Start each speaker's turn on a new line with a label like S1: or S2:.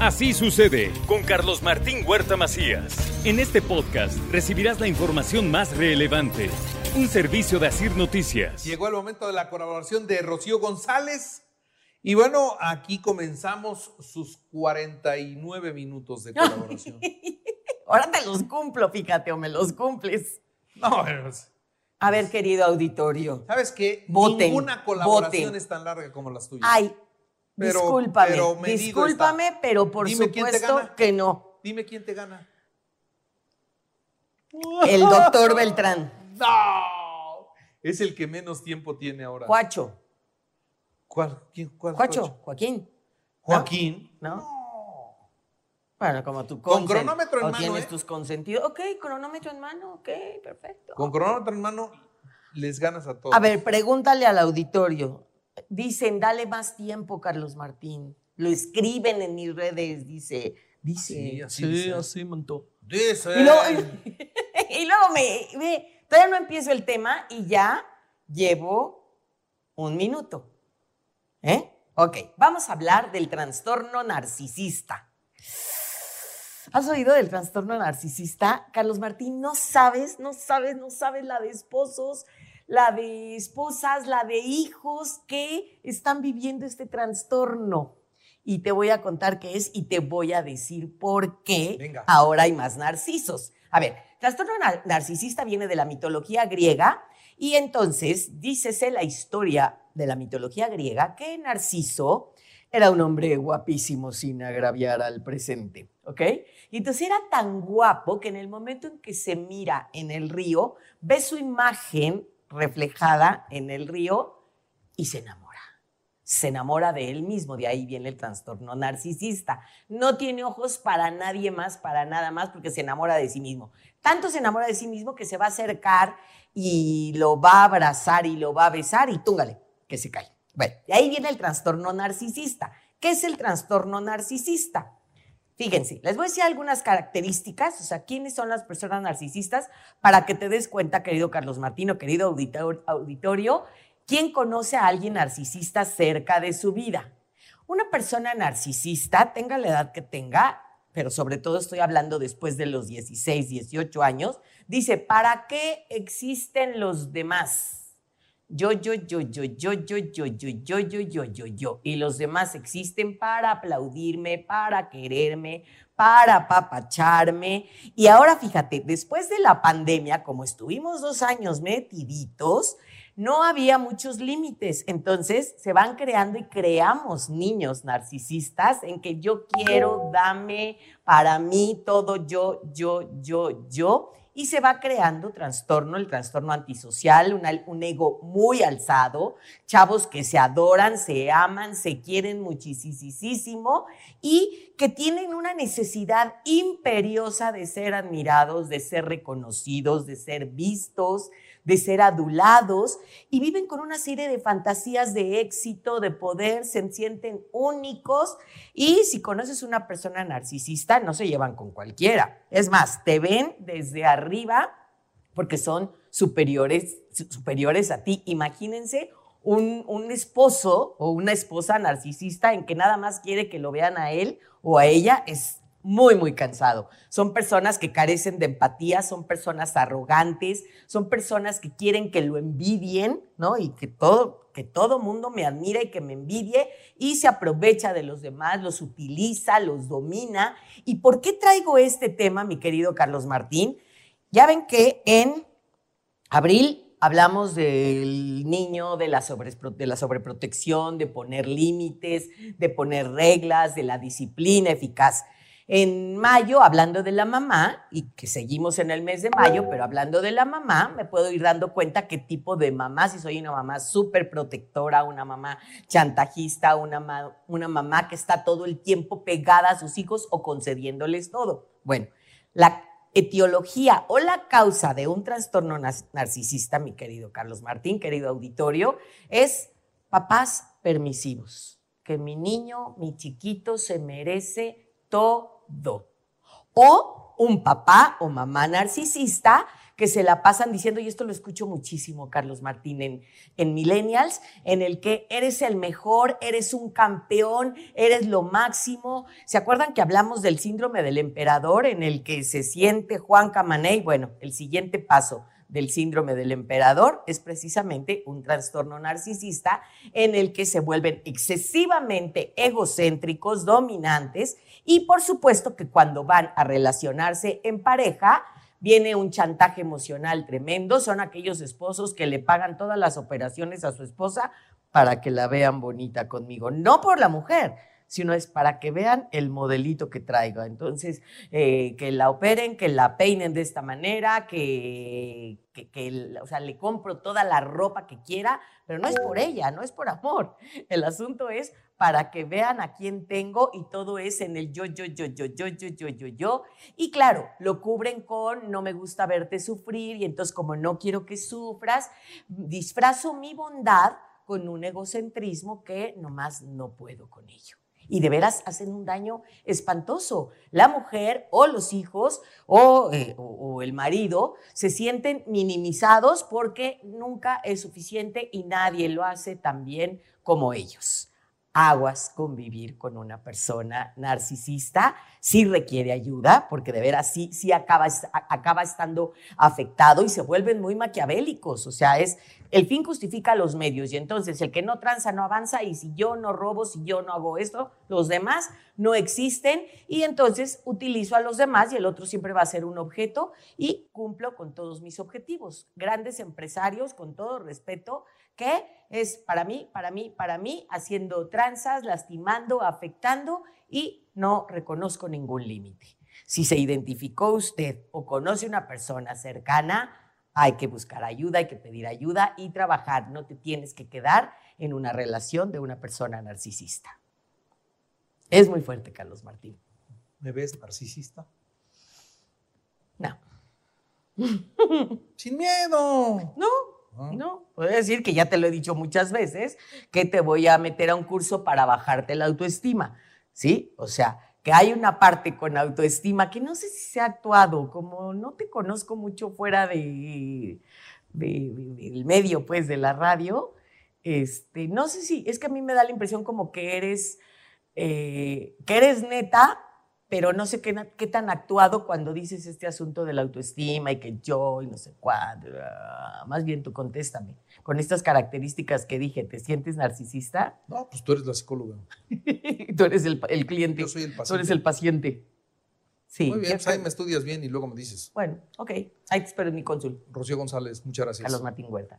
S1: Así sucede con Carlos Martín Huerta Macías. En este podcast recibirás la información más relevante. Un servicio de Asir Noticias.
S2: Llegó el momento de la colaboración de Rocío González. Y bueno, aquí comenzamos sus 49 minutos de colaboración.
S3: Ahora te los cumplo, fíjate, o me los cumples.
S2: No, pues,
S3: A ver, querido auditorio.
S2: ¿sabes qué?
S3: Voten,
S2: Ninguna colaboración
S3: voten.
S2: es tan larga como las tuyas.
S3: Ay,
S2: Pero-
S3: discúlpame,
S2: pero
S3: discúlpame,
S2: está.
S3: pero por
S2: Dime
S3: supuesto que no.
S2: Dime quién te gana.
S3: El doctor Beltrán,
S2: ¡No! Es el que menos tiempo tiene ahora.
S3: Cuacho,
S2: ¿Cuál? ¿Quién? ¿Cuál?
S3: Cuacho, Joaquín.
S2: Joaquín.
S3: ¿No? Bueno, como tú
S2: Con cronómetro en mano,
S3: tienes
S2: ¿eh?
S3: tus consentidos. Ok, cronómetro en mano, ok, perfecto.
S2: Con cronómetro en mano les ganas a todos.
S3: A ver, pregúntale al auditorio. Dicen, dale más tiempo, Carlos Martín. Lo escriben en mis redes, dice. Dice.
S2: Sí, así dice.
S3: así montó.
S2: Dice.
S3: Y luego, y luego me, ve, todavía no empiezo el tema y ya llevo un minuto. ¿Eh? Ok, vamos a hablar del trastorno narcisista. ¿Has oído del trastorno narcisista? Carlos Martín, no sabes, no sabes, no sabes la de esposos, la de esposas, la de hijos que están viviendo este trastorno. Y te voy a contar qué es y te voy a decir por qué
S2: Venga.
S3: ahora hay más narcisos. A ver, trastorno nar- narcisista viene de la mitología griega y entonces dícese la historia de la mitología griega que Narciso era un hombre guapísimo sin agraviar al presente, ¿ok? Y entonces era tan guapo que en el momento en que se mira en el río, ve su imagen reflejada en el río y se enamora. Se enamora de él mismo, de ahí viene el trastorno narcisista. No tiene ojos para nadie más, para nada más, porque se enamora de sí mismo. Tanto se enamora de sí mismo que se va a acercar y lo va a abrazar y lo va a besar y túngale, que se cae. Bueno, de ahí viene el trastorno narcisista. ¿Qué es el trastorno narcisista? Fíjense, les voy a decir algunas características, o sea, quiénes son las personas narcisistas, para que te des cuenta, querido Carlos Martino, querido auditor- auditorio, quién conoce a alguien narcisista cerca de su vida. Una persona narcisista, tenga la edad que tenga, pero sobre todo estoy hablando después de los 16, 18 años, dice, ¿para qué existen los demás? Yo, yo, yo, yo, yo, yo, yo, yo, yo, yo, yo, yo, yo. Y los demás existen para aplaudirme, para quererme, para apapacharme. Y ahora fíjate, después de la pandemia, como estuvimos dos años metiditos, no había muchos límites. Entonces se van creando y creamos niños narcisistas en que yo quiero, dame, para mí, todo yo, yo, yo, yo. Y se va creando trastorno, el trastorno antisocial, un ego muy alzado, chavos que se adoran, se aman, se quieren muchísimo y que tienen una necesidad imperiosa de ser admirados, de ser reconocidos, de ser vistos, de ser adulados y viven con una serie de fantasías de éxito, de poder, se sienten únicos y si conoces una persona narcisista no se llevan con cualquiera. Es más, te ven desde arriba porque son superiores, su- superiores a ti. Imagínense un, un esposo o una esposa narcisista en que nada más quiere que lo vean a él o a ella es muy, muy cansado. Son personas que carecen de empatía, son personas arrogantes, son personas que quieren que lo envidien, ¿no? Y que todo, que todo mundo me admire y que me envidie y se aprovecha de los demás, los utiliza, los domina. ¿Y por qué traigo este tema, mi querido Carlos Martín? Ya ven que en abril hablamos del niño, de la, sobrespro- de sobreprotección, de poner límites, de poner reglas, de la disciplina eficaz. En mayo, hablando de la mamá, y que seguimos en el mes de mayo, pero hablando de la mamá, me puedo ir dando cuenta qué tipo de mamá, si soy una mamá súper protectora, una mamá chantajista, una, una mamá que está todo el tiempo pegada a sus hijos o concediéndoles todo. Bueno, la etiología o la causa de un trastorno narcisista, mi querido Carlos Martín, querido auditorio, es papás permisivos. Que mi niño, mi chiquito se merece todo. O un papá o mamá narcisista que se la pasan diciendo, y esto lo escucho muchísimo, Carlos Martín, en, en Millennials, en el que eres el mejor, eres un campeón, eres lo máximo. ¿Se acuerdan que hablamos del síndrome del emperador en el que se siente Juan Camaney? Bueno, el siguiente paso del síndrome del emperador es precisamente un trastorno narcisista en el que se vuelven excesivamente egocéntricos, dominantes y por supuesto que cuando van a relacionarse en pareja viene un chantaje emocional tremendo, son aquellos esposos que le pagan todas las operaciones a su esposa para que la vean bonita conmigo, no por la mujer, sino es para que vean el modelito que traigo. Entonces, eh, que la operen, que la peinen de esta manera, que, que, que, o sea, le compro toda la ropa que quiera, pero no es por ella, no es por amor. El asunto es para que vean a quién tengo y todo es en el yo, yo, yo, yo, yo, yo, yo, yo, yo. Y claro, lo cubren con no me gusta verte sufrir y entonces como no quiero que sufras, disfrazo mi bondad con un egocentrismo que nomás no puedo con ello y de veras hacen un daño espantoso. La mujer o los hijos o, eh, o, o, el marido se sienten minimizados porque nunca es suficiente y nadie lo hace tan bien como ellos. Aguas convivir con una persona narcisista, sí requiere ayuda, porque de veras sí, sí acaba, acaba estando afectado y se vuelven muy maquiavélicos. O sea, es el fin justifica los medios y entonces el que no tranza no avanza y si yo no robo, si yo no hago esto, los demás no existen y entonces utilizo a los demás y el otro siempre va a ser un objeto y cumplo con todos mis objetivos. Grandes empresarios, con todo respeto, que es para mí, para mí, para mí, haciendo tranzas, lastimando, afectando y no reconozco ningún límite. Si se identificó usted o conoce una persona cercana, hay que buscar ayuda, hay que pedir ayuda y trabajar. No te tienes que quedar en una relación de una persona narcisista. Es muy fuerte, Carlos Martín.
S2: ¿Me ves narcisista?
S3: No.
S2: Sin miedo.
S3: No, no, puedo decir que ya te lo he dicho muchas veces, que te voy a meter a un curso para bajarte la autoestima, ¿sí? O sea, que hay una parte con autoestima que no sé si se ha actuado, como no te conozco mucho fuera de, de, de, del medio, pues, de la radio, este, no sé si, es que a mí me da la impresión como que eres, eh, que eres neta, pero no sé qué, qué, tan actuado cuando dices este asunto de la autoestima y que yo y no sé cuándo. Más bien tú contéstame. Con estas características que dije, ¿te sientes narcisista?
S2: No, pues tú eres la psicóloga.
S3: tú eres el, el, cliente.
S2: Yo soy el paciente.
S3: Tú eres el paciente. Sí.
S2: Muy bien, pues ahí me estudias bien y luego me dices.
S3: Bueno, ok. Ahí te espero en mi cónsul.
S2: Rocío González, muchas gracias.
S3: Carlos Martín Huerta.